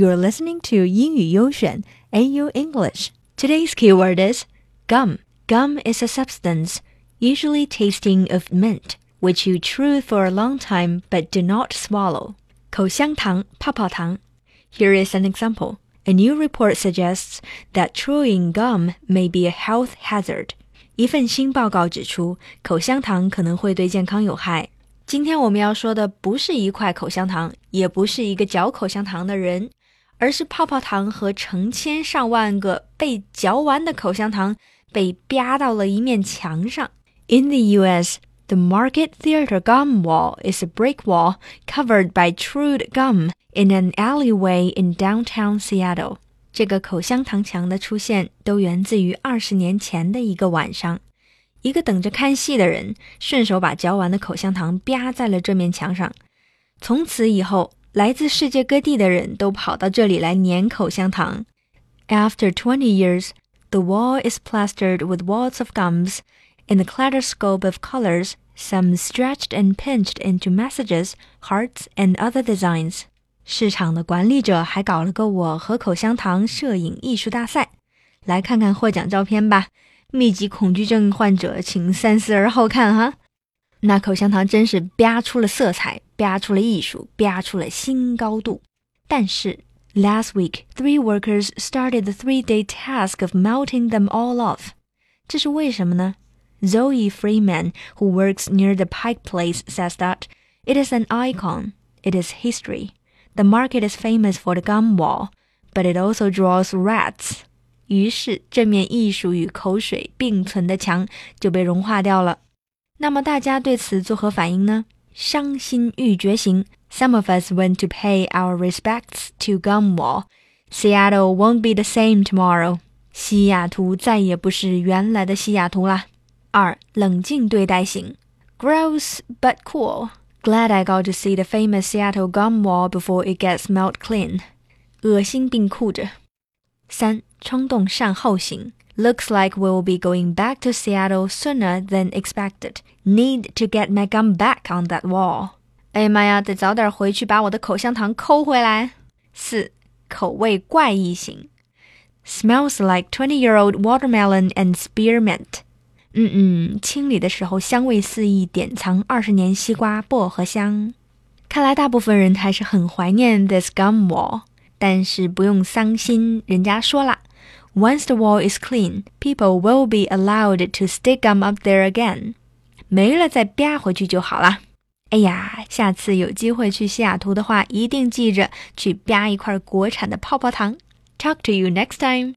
You're listening to 英语优选 AU English. Today's keyword is gum. Gum is a substance, usually tasting of mint, which you chew for a long time but do not swallow. 口香糖,泡泡糖. Here is an example. A new report suggests that chewing gum may be a health hazard. 一份新报告指出，口香糖可能会对健康有害。今天我们要说的不是一块口香糖，也不是一个嚼口香糖的人， 而是泡泡糖和成千上万个被嚼完的口香糖被啪到了一面墙上。In the U.S., the Market Theater gum wall is a brick wall covered by chewed gum in an alleyway in downtown Seattle. 这个口香糖墙的出现都源自于二十年前的一个晚上，一个等着看戏的人顺手把嚼完的口香糖啪在了这面墙上。从此以后，来自世界各地的人都跑到这里来粘口香糖。After twenty years, the wall is plastered with walls of gums in the kaleidoscope of colors, some stretched and pinched into messages, hearts, and other designs. 市场的管理者还搞了个我和口香糖摄影艺术大赛，来看看获奖照片吧。密集恐惧症患者请三思而后看哈。那口香糖真是啪出了色彩，啪出了艺术，啪出了新高度。但是，last week three workers started the three-day task of melting them all off。这是为什么呢？Zoe Freeman, who works near the Pike Place, says that it is an icon. It is history. The market is famous for the gum wall, but it also draws rats. 于是，这面艺术与口水并存的墙就被融化掉了。那么大家对此作何反应呢？ 伤心欲绝型。Some of us went to pay our respects to Gumwall. Seattle won't be the same tomorrow. 西雅图再也不是原来的西雅图啦。二，冷静对待型。Gross but cool. Glad I got to see the famous Seattle gum wall before it gets melt clean. 恶心并酷着。三， 冲动善后型。Looks like we'll be going back to Seattle sooner than expected. Need to get my gum back on that wall. 哎呀妈呀，得早点回去把我的口香糖抠回来。四，口味怪异型。Smells like twenty-year-old watermelon and spearmint. 嗯嗯，清理的时候香味四溢，典藏二十年西瓜薄荷香。看来大部分人还是很怀念 this gum wall， 但是不用伤心，人家说了。Once the wall is clean, people will be allowed to stick them up there again. 没了再吧回去就好了。哎呀，下次有机会去西雅图的话，一定记着去吧一块国产的泡泡糖。Talk to you next time.